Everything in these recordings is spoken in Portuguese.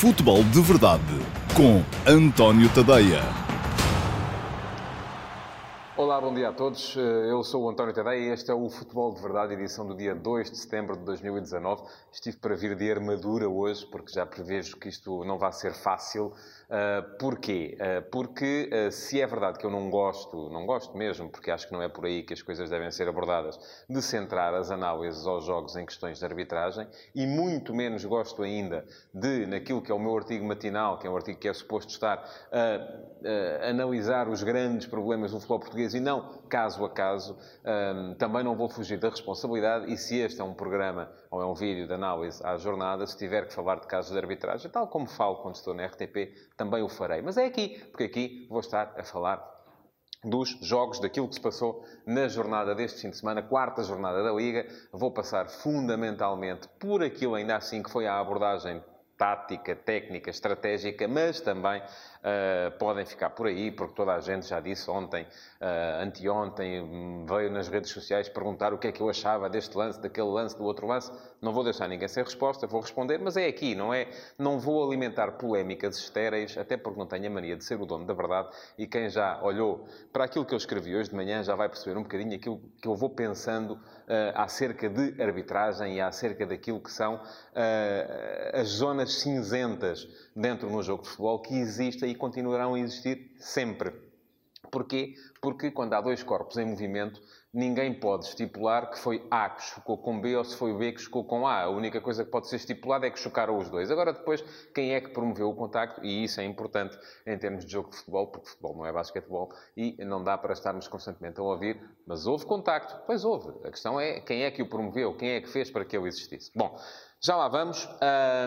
Futebol de Verdade com António Tadeia. Olá, bom dia a todos. Eu sou o António Tadeia e este é o Futebol de Verdade, edição do dia 2 de setembro de 2019. Estive para vir de armadura hoje, porque já prevejo que isto não vai ser fácil. Uh, porquê? Uh, porque uh, se é verdade que eu não gosto, não gosto mesmo, porque acho que não é por aí que as coisas devem ser abordadas, de centrar as análises aos jogos em questões de arbitragem, e muito menos gosto ainda de, naquilo que é o meu artigo matinal, que é um artigo que é suposto estar a analisar os grandes problemas do futebol português e não caso a caso, também não vou fugir da responsabilidade, e se este é um programa ou é um vídeo de análise à jornada, se tiver que falar de casos de arbitragem, tal como falo quando estou na RTP, também o farei. Mas é aqui, porque aqui vou estar a falar dos jogos, daquilo que se passou na jornada deste fim de semana, quarta jornada da Liga. Vou passar fundamentalmente por aquilo ainda assim que foi a abordagem tática, técnica, estratégica, mas também uh, podem ficar por aí, porque toda a gente já disse ontem, uh, anteontem, veio nas redes sociais perguntar o que é que eu achava deste lance, daquele lance, do outro lance. Não vou deixar ninguém sem resposta, vou responder, mas é aqui, não é? Não vou alimentar polémicas estéreis, até porque não tenho a mania de ser o dono da verdade, e quem já olhou para aquilo que eu escrevi hoje de manhã já vai perceber um bocadinho aquilo que eu vou pensando uh, acerca de arbitragem e acerca daquilo que são as zonas cinzentas dentro no jogo de futebol que existem e continuarão a existir sempre. Porquê? Porque quando há dois corpos em movimento, ninguém pode estipular que foi A que chocou com B ou se foi B que chocou com A. A única coisa que pode ser estipulada é que chocaram os dois. Agora, depois, quem é que promoveu o contacto? E isso é importante em termos de jogo de futebol, porque futebol não é basquetebol e não dá para estarmos constantemente a ouvir, mas houve contacto. Pois houve. A questão é quem é que o promoveu, quem é que fez para que ele existisse. Bom, já lá vamos.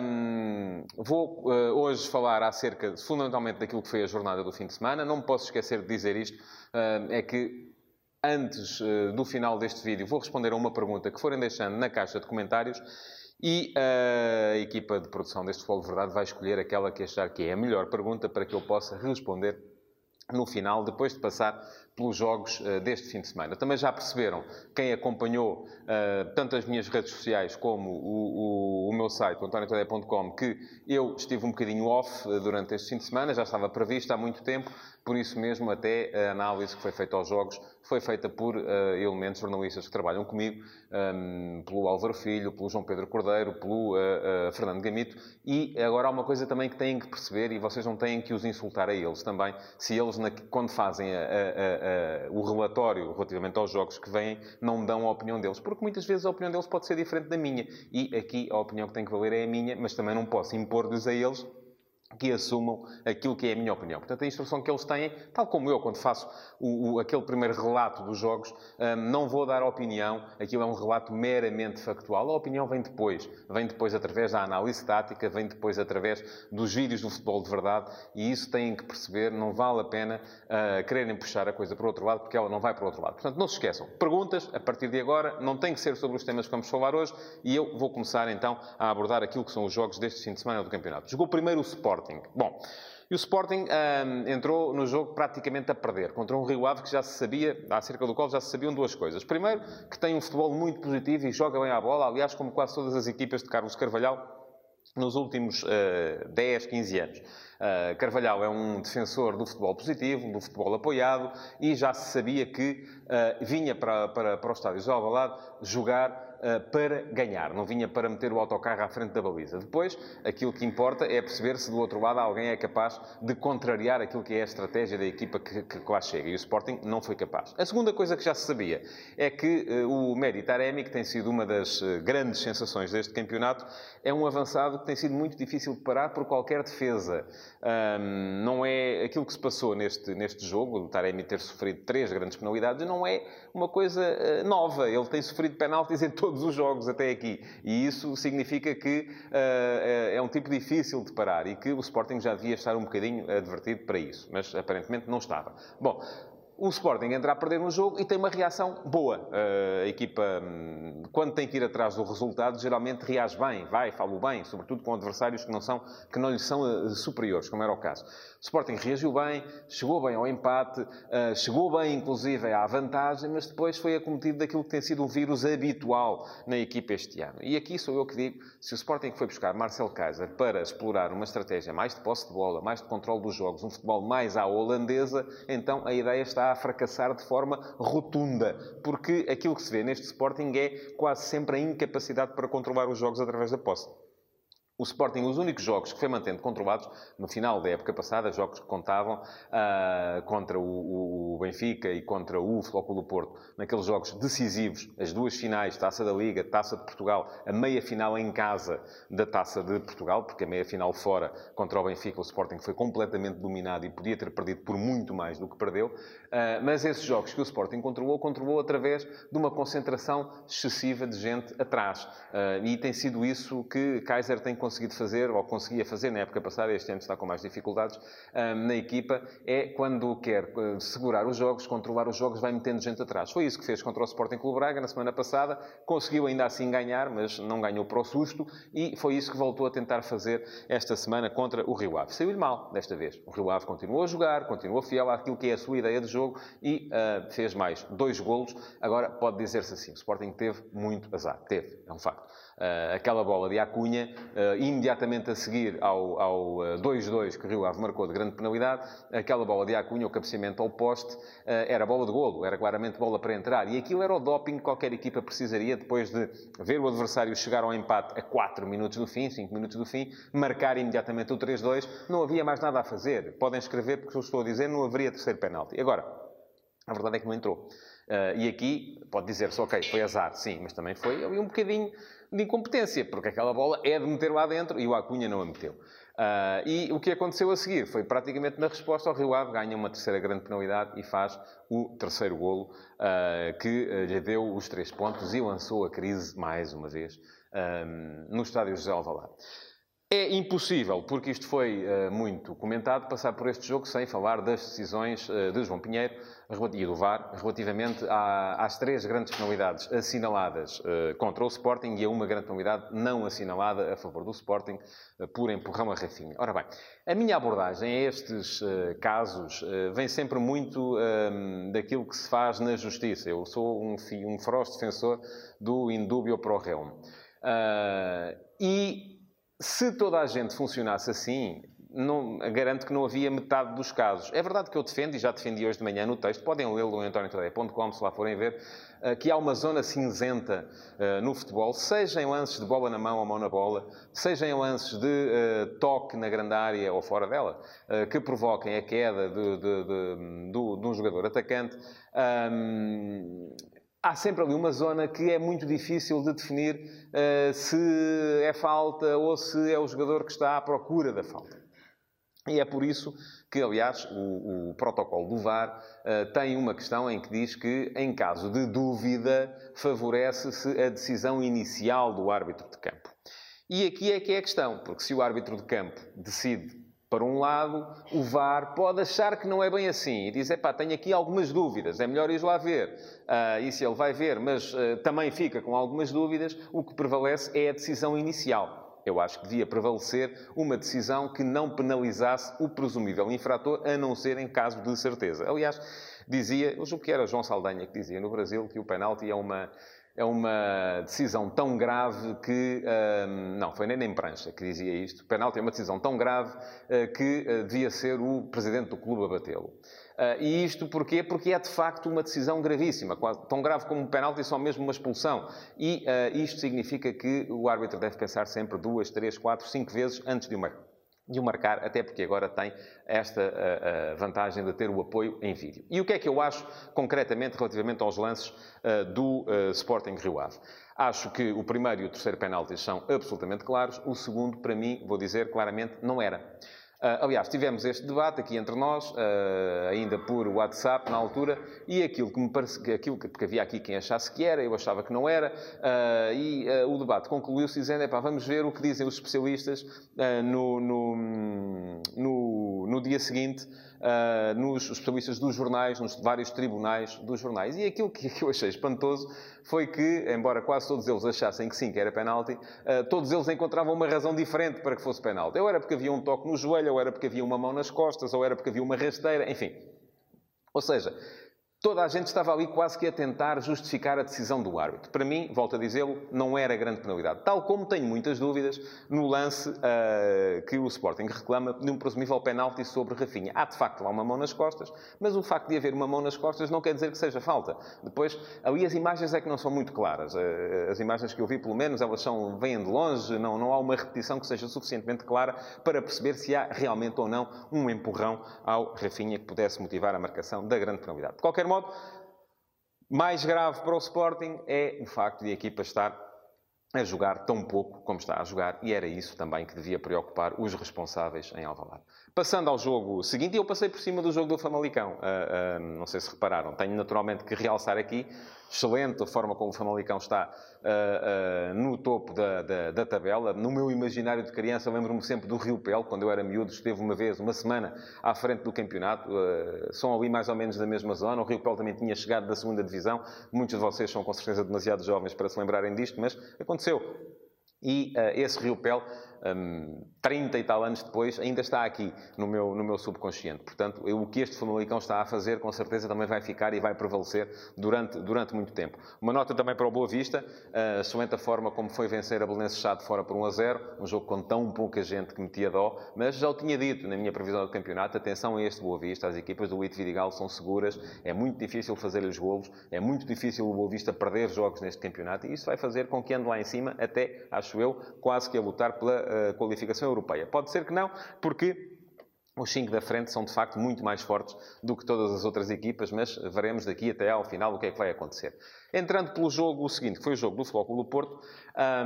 Um, vou uh, hoje falar acerca, fundamentalmente, daquilo que foi a jornada do fim de semana. Não me posso esquecer de dizer isto. É que antes uh, do final deste vídeo, vou responder a uma pergunta que forem deixando na caixa de comentários e a equipa de produção deste de Verdade vai escolher aquela que achar que é a melhor pergunta para que eu possa responder no final, depois de passar pelos jogos uh, deste fim de semana. Também já perceberam, quem acompanhou uh, tanto as minhas redes sociais como o, o, o meu site, antoniotadeia.com, que eu estive um bocadinho off uh, durante este fim de semana, já estava previsto há muito tempo, por isso mesmo até a análise que foi feita aos jogos foi feita por elementos jornalistas que trabalham comigo, um, pelo Álvaro Filho, pelo João Pedro Cordeiro, pelo Fernando Gamito, e agora há uma coisa também que têm que perceber, e vocês não têm que os insultar a eles também, se eles, quando fazem a, a uh, o relatório relativamente aos jogos que vêm, não dão a opinião deles. Porque muitas vezes a opinião deles pode ser diferente da minha. E aqui a opinião que tem que valer é a minha, mas também não posso impor-lhes a eles que assumam aquilo que é a minha opinião. Portanto, a instrução que eles têm, tal como eu, quando faço o, o, aquele primeiro relato dos jogos, um, não vou dar opinião, aquilo é um relato meramente factual. A opinião vem depois. Vem depois através da análise tática, vem depois através dos vídeos do futebol de verdade, e isso têm que perceber, não vale a pena uh, quererem puxar a coisa para o outro lado, porque ela não vai para o outro lado. Portanto, não se esqueçam. Perguntas, a partir de agora, não tem que ser sobre os temas que vamos falar hoje, e eu vou começar, então, a abordar aquilo que são os jogos deste fim de semana do campeonato. Jogou primeiro o Sport Sporting. Bom, e o Sporting entrou no jogo praticamente a perder, contra um Rio Ave que já se sabia, acerca do qual já se sabiam duas coisas. Primeiro, que tem um futebol muito positivo e joga bem à bola, aliás, como quase todas as equipas de Carlos Carvalhal nos últimos uh, 10, 15 anos. Uh, Carvalhal é um defensor do futebol positivo, do futebol apoiado, e já se sabia que uh, vinha para, para, para o estádio de Alvalade jogar uh, para ganhar, não vinha para meter o autocarro à frente da baliza. Depois, aquilo que importa é perceber se do outro lado alguém é capaz de contrariar aquilo que é a estratégia da equipa que, que lá chega. E o Sporting não foi capaz. A segunda coisa que já se sabia é que uh, o Medi Taremi, que tem sido uma das uh, grandes sensações deste campeonato, é um avançado que tem sido muito difícil de parar por qualquer defesa. Um, não é aquilo que se passou neste, neste jogo, o Taremi ter sofrido três grandes penalidades, não é uma coisa nova. Ele tem sofrido penaltis em todos os jogos até aqui. E isso significa que uh, é um tipo difícil de parar e que o Sporting já devia estar um bocadinho advertido para isso. Mas aparentemente não estava. Bom, o Sporting entra a perder um jogo e tem uma reação boa. A equipa, hum, quando tem que ir atrás do resultado, geralmente reage bem, vai, fala bem, sobretudo com adversários que não, são, que não lhe são eh, superiores, como era o caso. O Sporting reagiu bem, chegou bem ao empate, eh, chegou bem, inclusive, à vantagem, mas depois foi acometido daquilo que tem sido um vírus habitual na equipa este ano. E aqui sou eu que digo, se o Sporting foi buscar Marcel Kaiser para explorar uma estratégia mais de posse de bola, mais de controle dos jogos, um futebol mais à holandesa, então a ideia está a fracassar de forma rotunda, porque aquilo que se vê neste Sporting é quase sempre a incapacidade para controlar os jogos através da posse. O Sporting, os únicos jogos que foi mantendo controlados no final da época passada, jogos que contavam uh, contra o, o, Benfica e contra o Flóculo Porto, naqueles jogos decisivos, as duas finais, Taça da Liga, Taça de Portugal, a meia final em casa da Taça de Portugal, porque a meia final fora contra o Benfica, o Sporting foi completamente dominado e podia ter perdido por muito mais do que perdeu. Uh, mas esses jogos que o Sporting controlou, controlou através de uma concentração excessiva de gente atrás. Uh, e tem sido isso que Kaiser tem conseguido fazer, ou conseguia fazer na época passada, este ano está com mais dificuldades, na equipa, é quando quer eh, segurar os jogos, controlar os jogos, vai metendo gente atrás. Foi isso que fez contra o Sporting Clube Braga na semana passada, conseguiu ainda assim ganhar, mas não ganhou para o susto, e foi isso que voltou a tentar fazer esta semana contra o Rio Ave. Saiu-lhe mal desta vez. O Rio Ave continuou a jogar, continuou fiel àquilo que é a sua ideia de jogo e uh, fez mais dois golos. Agora, pode dizer-se assim, o Sporting teve muito azar. Teve, é um facto. Uh, aquela bola de Acunha, imediatamente a seguir ao, ao 2-2 que o Rio Ave marcou de grande penalidade, aquela bola de Acunha, o cabeceamento ao poste, uh, era bola de golo, era claramente bola para entrar. E aquilo era o doping que qualquer equipa precisaria depois de ver o adversário chegar ao empate a 4 minutos do fim, 5 minutos do fim, marcar imediatamente o 3-2. Não havia mais nada a fazer. Podem escrever, porque eu estou a dizer, não haveria terceiro penalti. Agora, a verdade é que não entrou. Uh, e aqui pode dizer-se, ok, foi azar, sim, mas também foi ali um bocadinho de incompetência, porque aquela bola é de meter lá dentro e o Acunha não a meteu. Uh, e o que aconteceu a seguir foi praticamente na resposta ao Rio Ave ganha uma terceira grande penalidade e faz o terceiro golo uh, que lhe deu os três pontos e lançou a crise mais uma vez no estádio José Alvalade. É impossível, porque isto foi uh, muito comentado, passar por este jogo sem falar das decisões uh, de João Pinheiro e do VAR relativamente à, às três grandes penalidades assinaladas uh, contra o Sporting e a uma grande penalidade não assinalada a favor do Sporting por empurrão a Rafinha. Ora bem, a minha abordagem a estes casos vem sempre muito ehm, daquilo que se faz na justiça. Eu sou um, um feroz defensor do indúbio pro reum. e se toda a gente funcionasse assim, não, garanto que não havia metade dos casos. É verdade que eu defendo, e já defendi hoje de manhã no texto, podem lê-lo em antoniotadeia.com, se lá forem ver, eh, que há uma zona cinzenta uh, no futebol, seja em lances de bola na mão ou mão na bola, seja em lances de uh, toque na grande área ou fora dela, que provoquem a queda de, de, de, de um jogador atacante. Há sempre ali uma zona que é muito difícil de definir uh, se é falta ou se é o jogador que está à procura da falta. E é por isso que, aliás, o, o protocolo do VAR uh, tem uma questão em que diz que, em caso de dúvida, favorece-se a decisão inicial do árbitro de campo. E aqui é que é a questão, porque se o árbitro de campo decide para um lado, o VAR pode achar que não é bem assim e dizer, pá, tenho aqui algumas dúvidas, é melhor ir lá ver. Uh, se ele vai ver, mas uh, também fica com algumas dúvidas, o que prevalece é a decisão inicial. Eu acho que devia prevalecer uma decisão que não penalizasse o presumível infrator, a não ser em caso de certeza. Aliás, dizia, eu julgo que era João Saldanha que dizia no Brasil que o penalti é uma é uma decisão tão grave que. Uh, não, foi nem nem prancha que dizia isto. O penalti é uma decisão tão grave uh, que uh, devia ser o presidente do clube a batê-lo. Uh, e isto porquê? Porque é de facto uma decisão gravíssima, tão grave como um penalti, só mesmo uma expulsão. E isto significa que o árbitro deve pensar sempre duas, três, quatro, cinco vezes antes de uma de o marcar, até porque agora tem esta uh, uh, vantagem de ter o apoio em vídeo. E o que é que eu acho concretamente relativamente aos lances uh, do Sporting Rio Ave? Acho que o primeiro e o terceiro penaltis são absolutamente claros, o segundo, para mim, vou dizer claramente, não era. Uh, aliás, tivemos este debate aqui entre nós, uh, ainda por WhatsApp na altura, e aquilo que me parece, aquilo que, porque havia aqui quem achasse que era, eu achava que não era, uh, e o debate concluiu-se dizendo, epá, vamos ver o que dizem os especialistas no, no, no, no, dia seguinte, uh, nos especialistas dos jornais, nos vários tribunais dos jornais. E aquilo que eu achei espantoso foi que, embora quase todos eles achassem que sim, que era penalti, uh, todos eles encontravam uma razão diferente para que fosse penalti. Ou era porque havia um toque no joelho, ou era porque havia uma mão nas costas, ou era porque havia uma rasteira, enfim. Ou seja, Toda a gente estava ali quase que a tentar justificar a decisão do árbitro. Para mim, volto a dizê-lo, não era grande penalidade. Tal como tenho muitas dúvidas no lance uh, que o Sporting reclama de um presumível penalti sobre Rafinha. Há, de facto, lá uma mão nas costas, mas o facto de haver uma mão nas costas não quer dizer que seja falta. Depois, ali as imagens é que não são muito claras. Uh, as imagens que eu vi, pelo menos, elas são, vêm de longe, não, não há uma repetição que seja suficientemente clara para perceber se há realmente ou não um empurrão ao Rafinha que pudesse motivar a marcação da grande penalidade. De qualquer modo, modo, mais grave para o Sporting é o facto de a equipa estar a jogar tão pouco como está a jogar, e era isso também que devia preocupar os responsáveis em Alvalade. Passando ao jogo seguinte, eu passei por cima do jogo do Famalicão. Uh, uh, não sei se repararam, tenho naturalmente que realçar aqui excelente a forma como o Famalicão está uh, uh, no topo da, da, da, tabela. No meu imaginário de criança, lembro-me sempre do Rio Pel, quando eu era miúdo, esteve uma vez, uma semana, à frente do campeonato. Uh, são ali mais ou menos da mesma zona. O Rio Pel também tinha chegado da segunda divisão. Muitos de vocês são com certeza demasiado jovens para se lembrarem disto, mas aconteceu. E esse Rio Pel um, 30 e tal anos depois, ainda está aqui no meu, no meu subconsciente. Portanto, eu, o que este Famalicão está a fazer, com certeza também vai ficar e vai prevalecer durante, durante muito tempo. Uma nota também para o Boa Vista, uh, somente a forma como foi vencer a Belenenses Chá de fora por 1 a 0, um jogo com tão pouca gente que metia dó, mas já o tinha dito na minha previsão do campeonato, atenção a este Boa Vista, as equipas do Ito Vidigal são seguras, é muito difícil fazer-lhes golos, é muito difícil o Boa Vista perder jogos neste campeonato e isso vai fazer com que ande lá em cima, até, acho eu, quase que a lutar pela uh, qualificação europeia. Pode ser que não, porque os cinco da frente são, de facto, muito mais fortes do que todas as outras equipas, mas veremos daqui até ao final o que é que vai acontecer. Entrando pelo jogo seguinte, que foi o jogo do Futebol do Porto,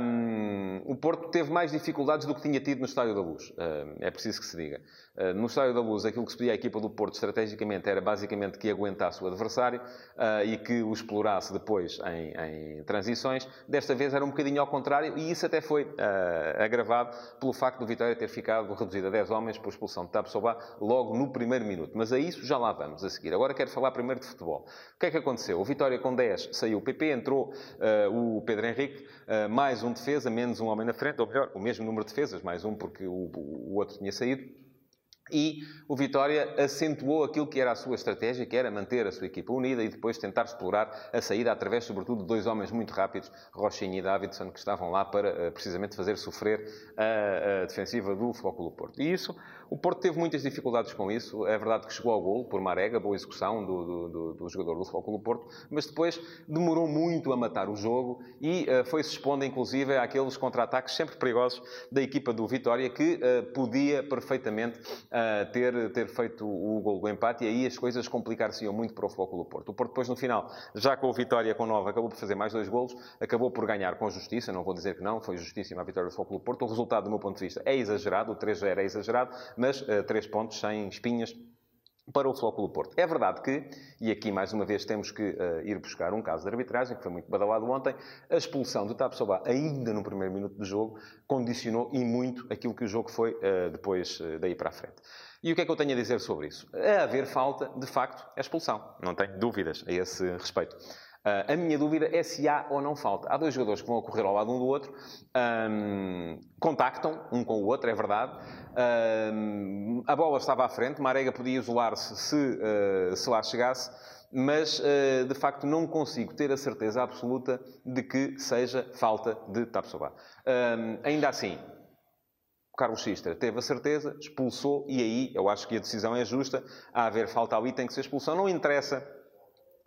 um, o Porto teve mais dificuldades do que tinha tido no Estádio da Luz. Um, é preciso que se diga. Uh, no Estádio da Luz, aquilo que se pedia à equipa do Porto estrategicamente era basicamente que aguentasse o adversário uh, e que o explorasse depois em, em, transições. Desta vez era um bocadinho ao contrário e isso até foi uh, agravado pelo facto do Vitória ter ficado reduzido a 10 homens por expulsão de Logo no primeiro minuto. Mas a isso já lá vamos a seguir. Agora quero falar primeiro de futebol. O que é que aconteceu? O Vitória com 10 saiu o PP, entrou uh, o Pedro Henrique, uh, mais um defesa, menos um homem na frente, ou melhor, o mesmo número de defesas, mais um porque o, o outro tinha saído. E o Vitória acentuou aquilo que era a sua estratégia, que era manter a sua equipa unida e depois tentar explorar a saída através, sobretudo, de dois homens muito rápidos, Rochinha e Davidson, que estavam lá para eh, precisamente fazer sofrer a, a defensiva do Futebol Porto. E isso o Porto teve muitas dificuldades com isso. É verdade que chegou ao gol por Marega, boa execução do, do, do, do jogador do Clube Porto, mas depois demorou muito a matar o jogo e uh, foi-se expondo, inclusive, àqueles contra-ataques sempre perigosos da equipa do Vitória, que uh, podia perfeitamente uh, ter, ter feito o gol do empate e aí as coisas complicar-se-iam muito para o Clube Porto. O Porto depois, no final, já com o Vitória com 9, acabou por fazer mais dois golos, acabou por ganhar com justiça, não vou dizer que não, foi justíssima a vitória do Clube Porto. O resultado, do meu ponto de vista, é exagerado, o 3-0 é exagerado, mas uh, três pontos sem espinhas para o Flóculo Porto. É verdade que, e aqui mais uma vez temos que uh, ir buscar um caso de arbitragem, que foi muito badalado ontem, a expulsão do Tapsoba ainda no primeiro minuto do jogo condicionou e muito aquilo que o jogo foi uh, depois uh, daí para a frente. E o que é que eu tenho a dizer sobre isso? A haver falta, de facto, é expulsão. Não tenho dúvidas a esse respeito. Uh, a minha dúvida é se há ou não falta. Há dois jogadores que vão a correr ao lado um do outro, um, contactam um com o outro, é verdade. Um, a bola estava à frente, Marega podia isolar-se se, uh, se lá chegasse, mas uh, de facto não consigo ter a certeza absoluta de que seja falta de Tapsoba. Um, ainda assim, Carlos Xistra teve a certeza, expulsou, e aí eu acho que a decisão é justa. A haver falta ali, tem que ser expulsão. Não interessa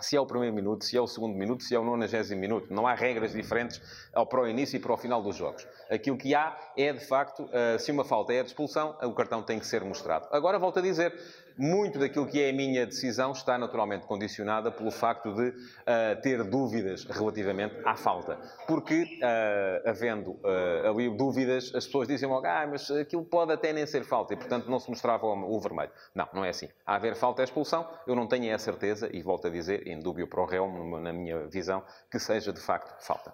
se é o primeiro minuto, se é o segundo minuto, se é o nonagésimo minuto. Não há regras diferentes para o início e para o final dos jogos. Aquilo que há é, de facto, eh, se uma falta é de expulsão, o cartão tem que ser mostrado. Agora, volto a dizer, muito daquilo que é a minha decisão está naturalmente condicionada pelo facto de uh, ter dúvidas relativamente à falta. Porque, uh, havendo uh, ali dúvidas, as pessoas dizem logo, ah, mas aquilo pode até nem ser falta e, portanto, não se mostrava o, o vermelho. Não, não é assim. A haver falta é expulsão, eu não tenho a certeza, e volto a dizer, in dúbio pro réu, na minha visão, que seja de facto falta.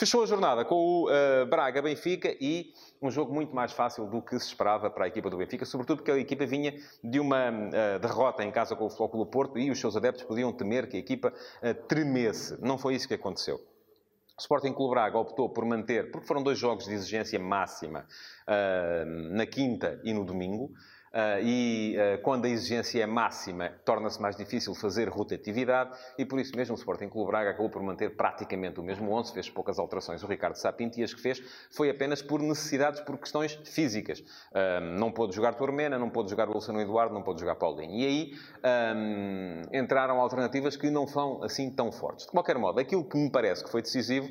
Fechou a jornada com o uh, Braga-Benfica e um jogo muito mais fácil do que se esperava para a equipa do Benfica, sobretudo porque a equipa vinha de uma uh, derrota em casa com o Flóculo Porto e os seus adeptos podiam temer que a equipa uh, tremesse. Não foi isso que aconteceu. O Sporting Clube Braga optou por manter, porque foram dois jogos de exigência máxima, na quinta e no domingo. Uh, e uh, quando a exigência é máxima, torna-se mais difícil fazer rotatividade e por isso mesmo o Sporting Clube Braga acabou por manter praticamente o mesmo 11, fez poucas alterações o Ricardo Sapinto e as que fez foi apenas por necessidades, por questões físicas. Uh, não pôde jogar Tormena, não pôde jogar Wilson Eduardo, não pôde jogar Paulinho. E aí um, entraram alternativas que não são assim tão fortes. De qualquer modo, aquilo que me parece que foi decisivo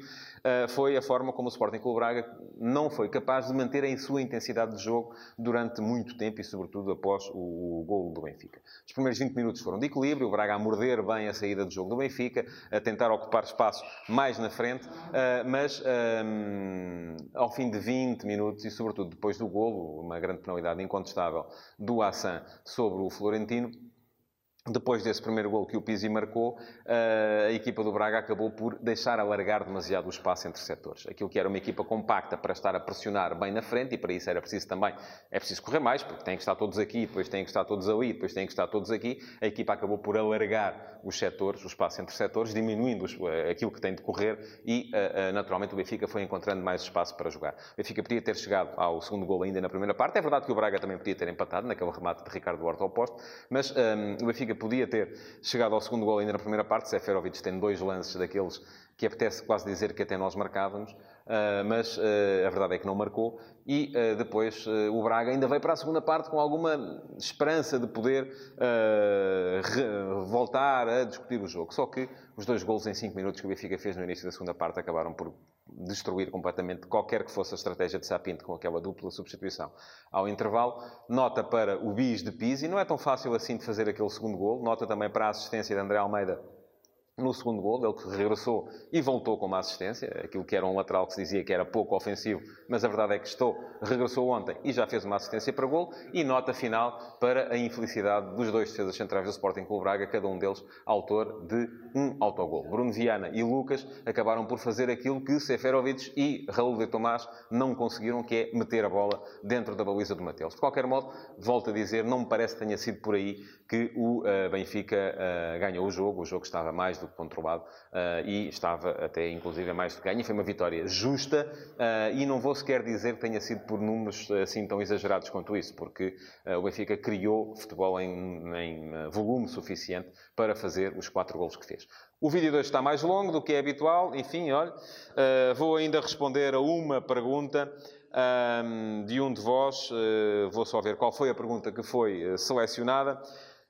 foi a forma como o Sporting Clube Braga não foi capaz de manter a sua intensidade de jogo durante muito tempo e, sobretudo, após o, o golo do Benfica. Os primeiros 20 minutos foram de equilíbrio, o Braga a morder bem a saída do jogo do Benfica, a tentar ocupar espaço mais na frente, eh, mas ehm, ao fim de 20 minutos e, sobretudo, depois do golo, uma grande penalidade incontestável do Assan sobre o Florentino, depois desse primeiro gol que o Pizzi marcou, eh, a equipa do Braga acabou por deixar alargar demasiado o espaço entre setores. Aquilo que era uma equipa compacta para estar a pressionar bem na frente, e para isso era preciso também, é preciso correr mais, porque têm que estar todos aqui, depois têm que estar todos ali, depois têm que estar todos aqui. A equipa acabou por alargar os setores, o espaço entre setores, diminuindo eh, aquilo que tem de correr e, eh, naturalmente, o Benfica foi encontrando mais espaço para jogar. O Benfica podia ter chegado ao segundo gol ainda na primeira parte. É verdade que o Braga também podia ter empatado naquele remate de Ricardo Horta ao posto, mas um, ehm, o Benfica podia ter chegado ao segundo gol ainda na primeira parte. Seferovic tem dois lances daqueles que apetece quase dizer que até nós marcávamos, mas uh, a verdade é que não marcou. E uh, depois o Braga ainda veio para a segunda parte com alguma esperança de poder voltar a discutir o jogo. Só que os dois gols em 5 minutos que o Benfica fez no início da segunda parte acabaram por destruir completamente qualquer que fosse a estratégia de Sapinto com aquela dupla substituição. Ao intervalo, nota para o bis de Pizzi. Não é tão fácil assim de fazer aquele segundo gol. Nota também para a assistência de André Almeida no segundo gol, ele que regressou e voltou com uma assistência, aquilo que era um lateral que se dizia que era pouco ofensivo, mas a verdade é que estou, regressou ontem e já fez uma assistência para gol, e nota final para a infelicidade dos dois defesas centrais do Sporting Clube Braga, cada um deles autor de um autogol. Bruno Viana e Lucas acabaram por fazer aquilo que Seferovic e Raul de Tomás não conseguiram, que é meter a bola dentro da baliza do Mateus. De qualquer modo, volto a dizer, não me parece que tenha sido por aí que o uh, Benfica uh, ganhou o jogo, o jogo estava mais do controlado uh, e estava até, inclusive, mais de ganho. Foi uma vitória justa uh, e não vou sequer dizer que tenha sido por números assim tão exagerados quanto isso, porque uh, o Benfica criou futebol em, em volume suficiente para fazer os quatro golos que fez. O vídeo de hoje está mais longo do que é habitual. Enfim, olha, vou ainda responder a uma pergunta um, de um de vós. vou só ver qual foi a pergunta que foi selecionada.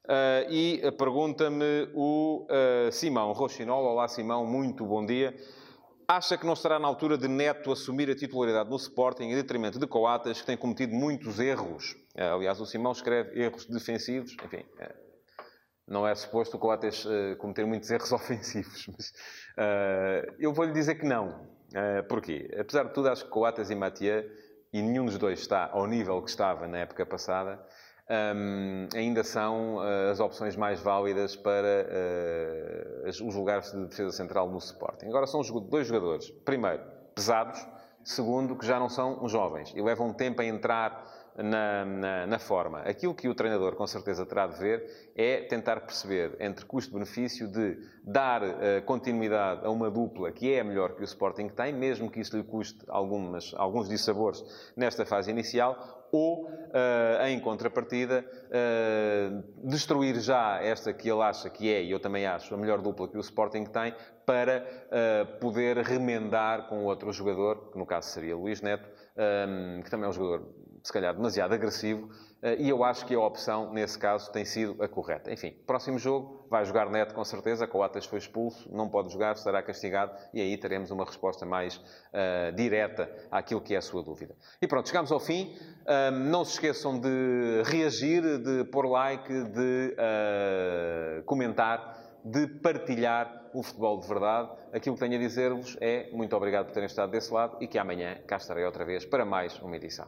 Uh, e pergunta-me o uh, Simão Rochinol. Olá, Simão, muito bom dia. Acha que não estará na altura de Neto assumir a titularidade no Sporting em detrimento de Coatas, que tem cometido muitos erros? Uh, aliás, o Simão escreve erros defensivos. Enfim, não é suposto o Coates cometer muitos erros ofensivos. Mas, eu vou-lhe dizer que não. porquê? Apesar de tudo, acho que Coates e Mathieu, e nenhum dos dois está ao nível que estava na época passada, um, ainda são uh, as opções mais válidas para uh, os lugares de defesa central no Sporting. Agora são dois jogadores, primeiro, pesados, segundo, que já não são jovens e levam tempo a entrar na, na, na, forma. Aquilo que o treinador com certeza terá de ver é tentar perceber entre custo-benefício de dar uh, continuidade a uma dupla que é a melhor que o Sporting tem, mesmo que isso lhe custe algumas, alguns dissabores nesta fase inicial, ou, uh, em contrapartida, uh, destruir já esta que ele acha que é, e eu também acho, a melhor dupla que o Sporting tem, para uh, poder remendar com outro jogador, que no caso seria Luís Neto, um, que também é um jogador, se calhar, demasiado agressivo, e eu acho que a opção, nesse caso, tem sido a correta. Enfim, próximo jogo, vai jogar Neto com certeza. Coates foi expulso, não pode jogar, estará castigado e aí teremos uma resposta mais uh, direta àquilo que é a sua dúvida. E pronto, chegamos ao fim. Uh, não se esqueçam de reagir, de pôr like, de uh, comentar, de partilhar o futebol de verdade. Aquilo que tenho a dizer-vos é muito obrigado por terem estado desse lado e que amanhã cá estarei outra vez para mais uma edição.